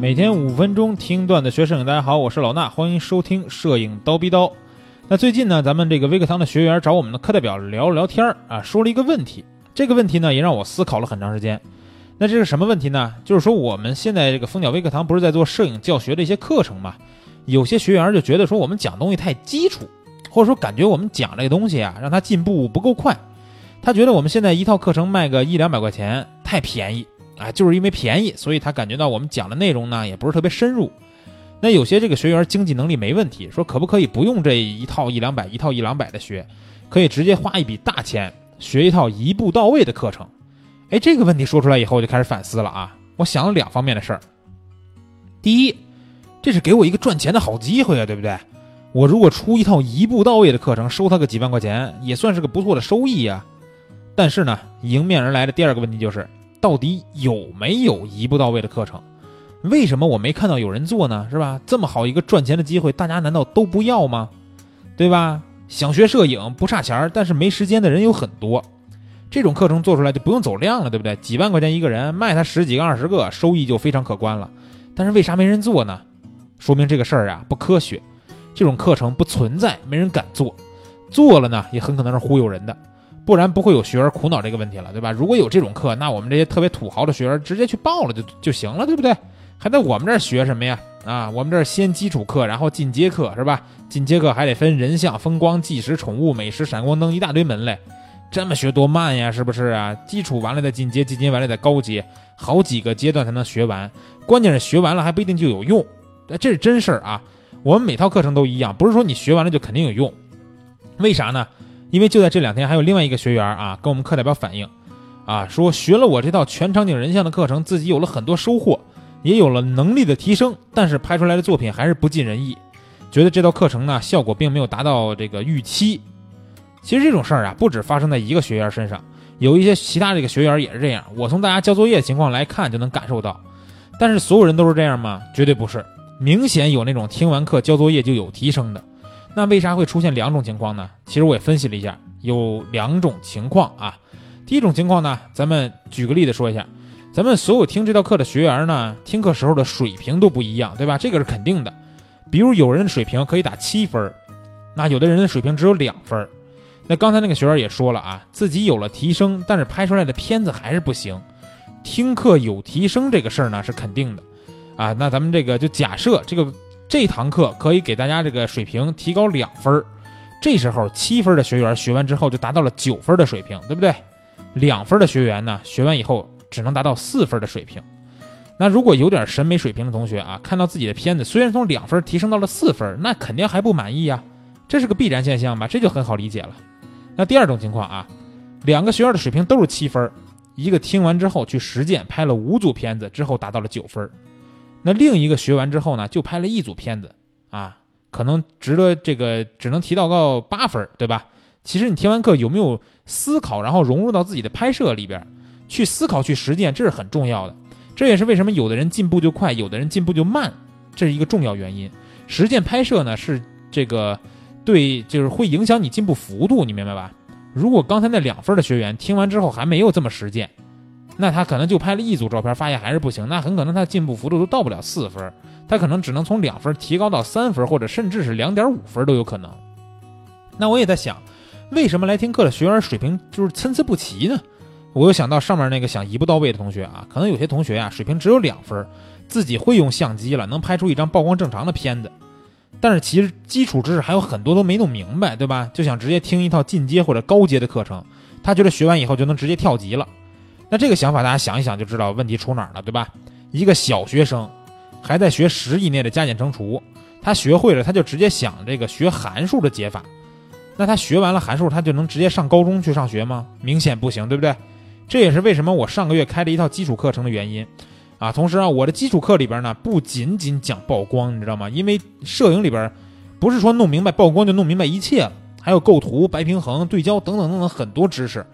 每天五分钟听段子学摄影，大家好，我是老衲，欢迎收听摄影刀逼刀。那最近呢，咱们这个微课堂的学员找我们的课代表聊了聊天儿啊，说了一个问题。这个问题呢，也让我思考了很长时间。那这是什么问题呢？就是说我们现在这个蜂鸟微课堂不是在做摄影教学的一些课程嘛？有些学员就觉得说我们讲东西太基础，或者说感觉我们讲这个东西啊，让他进步不够快。他觉得我们现在一套课程卖个一两百块钱太便宜。啊，就是因为便宜，所以他感觉到我们讲的内容呢也不是特别深入。那有些这个学员经济能力没问题，说可不可以不用这一套一两百一套一两百的学，可以直接花一笔大钱学一套一步到位的课程？哎，这个问题说出来以后，我就开始反思了啊。我想了两方面的事儿。第一，这是给我一个赚钱的好机会啊，对不对？我如果出一套一步到位的课程，收他个几万块钱，也算是个不错的收益呀。但是呢，迎面而来的第二个问题就是。到底有没有一步到位的课程？为什么我没看到有人做呢？是吧？这么好一个赚钱的机会，大家难道都不要吗？对吧？想学摄影不差钱儿，但是没时间的人有很多。这种课程做出来就不用走量了，对不对？几万块钱一个人，卖他十几个、二十个，收益就非常可观了。但是为啥没人做呢？说明这个事儿啊不科学。这种课程不存在，没人敢做。做了呢，也很可能是忽悠人的。不然不会有学员苦恼这个问题了，对吧？如果有这种课，那我们这些特别土豪的学员直接去报了就就行了，对不对？还在我们这儿学什么呀？啊，我们这儿先基础课，然后进阶课，是吧？进阶课还得分人像、风光、纪实、宠物、美食、闪光灯一大堆门类，这么学多慢呀？是不是啊？基础完了再进阶，进阶完了再高阶，好几个阶段才能学完。关键是学完了还不一定就有用，这是真事儿啊！我们每套课程都一样，不是说你学完了就肯定有用，为啥呢？因为就在这两天，还有另外一个学员啊，跟我们课代表反映，啊，说学了我这套全场景人像的课程，自己有了很多收获，也有了能力的提升，但是拍出来的作品还是不尽人意，觉得这套课程呢效果并没有达到这个预期。其实这种事儿啊，不止发生在一个学员身上，有一些其他这个学员也是这样。我从大家交作业情况来看就能感受到，但是所有人都是这样吗？绝对不是，明显有那种听完课交作业就有提升的。那为啥会出现两种情况呢？其实我也分析了一下，有两种情况啊。第一种情况呢，咱们举个例子说一下，咱们所有听这道课的学员呢，听课时候的水平都不一样，对吧？这个是肯定的。比如有人水平可以打七分，那有的人的水平只有两分。那刚才那个学员也说了啊，自己有了提升，但是拍出来的片子还是不行。听课有提升这个事儿呢是肯定的，啊，那咱们这个就假设这个。这堂课可以给大家这个水平提高两分儿，这时候七分的学员学完之后就达到了九分的水平，对不对？两分的学员呢，学完以后只能达到四分的水平。那如果有点审美水平的同学啊，看到自己的片子虽然从两分提升到了四分，那肯定还不满意呀，这是个必然现象吧？这就很好理解了。那第二种情况啊，两个学员的水平都是七分，一个听完之后去实践拍了五组片子之后达到了九分。那另一个学完之后呢，就拍了一组片子，啊，可能值得这个只能提到个八分，对吧？其实你听完课有没有思考，然后融入到自己的拍摄里边，去思考去实践，这是很重要的。这也是为什么有的人进步就快，有的人进步就慢，这是一个重要原因。实践拍摄呢，是这个对，就是会影响你进步幅度，你明白吧？如果刚才那两分的学员听完之后还没有这么实践。那他可能就拍了一组照片，发现还是不行，那很可能他进步幅度都到不了四分，他可能只能从两分提高到三分，或者甚至是两点五分都有可能。那我也在想，为什么来听课的学员水平就是参差不齐呢？我又想到上面那个想一步到位的同学啊，可能有些同学啊水平只有两分，自己会用相机了，能拍出一张曝光正常的片子，但是其实基础知识还有很多都没弄明白，对吧？就想直接听一套进阶或者高阶的课程，他觉得学完以后就能直接跳级了。那这个想法大家想一想就知道问题出哪儿了，对吧？一个小学生还在学十以内的加减乘除，他学会了他就直接想这个学函数的解法，那他学完了函数，他就能直接上高中去上学吗？明显不行，对不对？这也是为什么我上个月开了一套基础课程的原因啊。同时啊，我的基础课里边呢不仅仅讲曝光，你知道吗？因为摄影里边不是说弄明白曝光就弄明白一切了，还有构图、白平衡、对焦等等等等很多知识。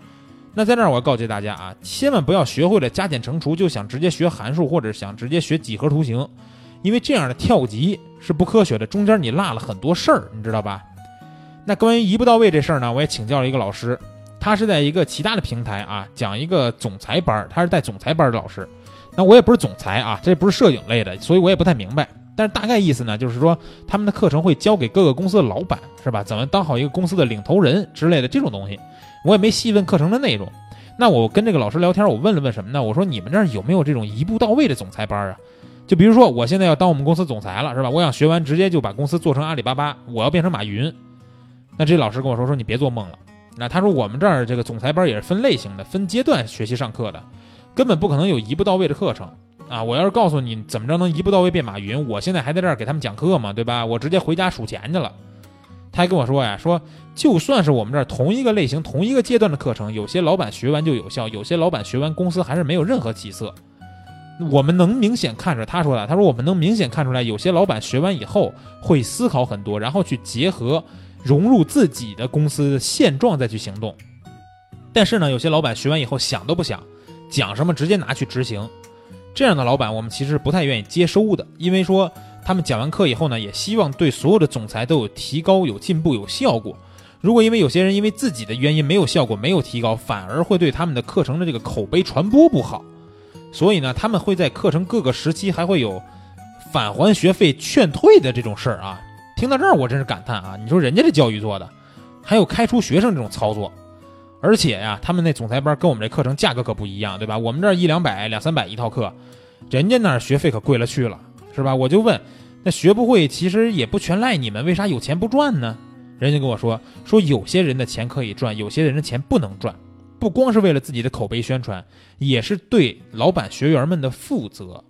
那在这儿我要告诫大家啊，千万不要学会了加减乘除就想直接学函数或者想直接学几何图形，因为这样的跳级是不科学的，中间你落了很多事儿，你知道吧？那关于一步到位这事儿呢，我也请教了一个老师，他是在一个其他的平台啊讲一个总裁班，他是带总裁班的老师。那我也不是总裁啊，这不是摄影类的，所以我也不太明白。但是大概意思呢，就是说他们的课程会教给各个公司的老板，是吧？怎么当好一个公司的领头人之类的这种东西。我也没细问课程的内容。那我跟这个老师聊天，我问了问什么呢？我说你们这儿有没有这种一步到位的总裁班啊？就比如说我现在要当我们公司总裁了，是吧？我想学完直接就把公司做成阿里巴巴，我要变成马云。那这老师跟我说说你别做梦了。那他说我们这儿这个总裁班也是分类型的，分阶段学习上课的，根本不可能有一步到位的课程。啊！我要是告诉你怎么着能一步到位变马云，我现在还在这儿给他们讲课嘛？对吧？我直接回家数钱去了。他还跟我说呀，说就算是我们这儿同一个类型、同一个阶段的课程，有些老板学完就有效，有些老板学完公司还是没有任何起色。我们能明显看出来，他说的，他说我们能明显看出来，有些老板学完以后会思考很多，然后去结合融入自己的公司现状再去行动。但是呢，有些老板学完以后想都不想，讲什么直接拿去执行。这样的老板，我们其实不太愿意接收的，因为说他们讲完课以后呢，也希望对所有的总裁都有提高、有进步、有效果。如果因为有些人因为自己的原因没有效果、没有提高，反而会对他们的课程的这个口碑传播不好。所以呢，他们会在课程各个时期还会有返还学费、劝退的这种事儿啊。听到这儿，我真是感叹啊！你说人家这教育做的，还有开除学生这种操作。而且呀，他们那总裁班跟我们这课程价格可不一样，对吧？我们这一两百、两三百一套课，人家那儿学费可贵了去了，是吧？我就问，那学不会其实也不全赖你们，为啥有钱不赚呢？人家跟我说，说有些人的钱可以赚，有些人的钱不能赚，不光是为了自己的口碑宣传，也是对老板学员们的负责，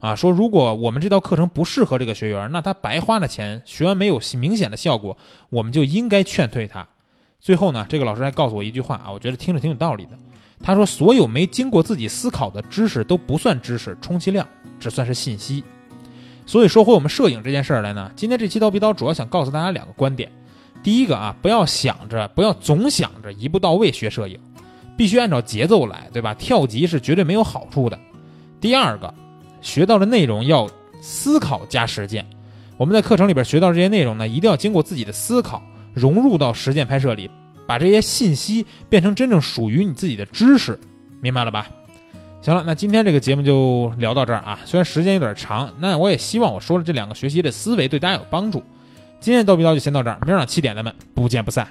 啊，说如果我们这套课程不适合这个学员，那他白花了钱，学完没有明显的效果，我们就应该劝退他。最后呢，这个老师还告诉我一句话啊，我觉得听着挺有道理的。他说：“所有没经过自己思考的知识都不算知识，充其量只算是信息。”所以说回我们摄影这件事儿来呢，今天这期刀逼刀主要想告诉大家两个观点：第一个啊，不要想着，不要总想着一步到位学摄影，必须按照节奏来，对吧？跳级是绝对没有好处的。第二个，学到的内容要思考加实践。我们在课程里边学到这些内容呢，一定要经过自己的思考。融入到实践拍摄里，把这些信息变成真正属于你自己的知识，明白了吧？行了，那今天这个节目就聊到这儿啊。虽然时间有点长，那我也希望我说的这两个学习的思维对大家有帮助。今天逗比叨就先到这儿，明儿早上七点咱们不见不散。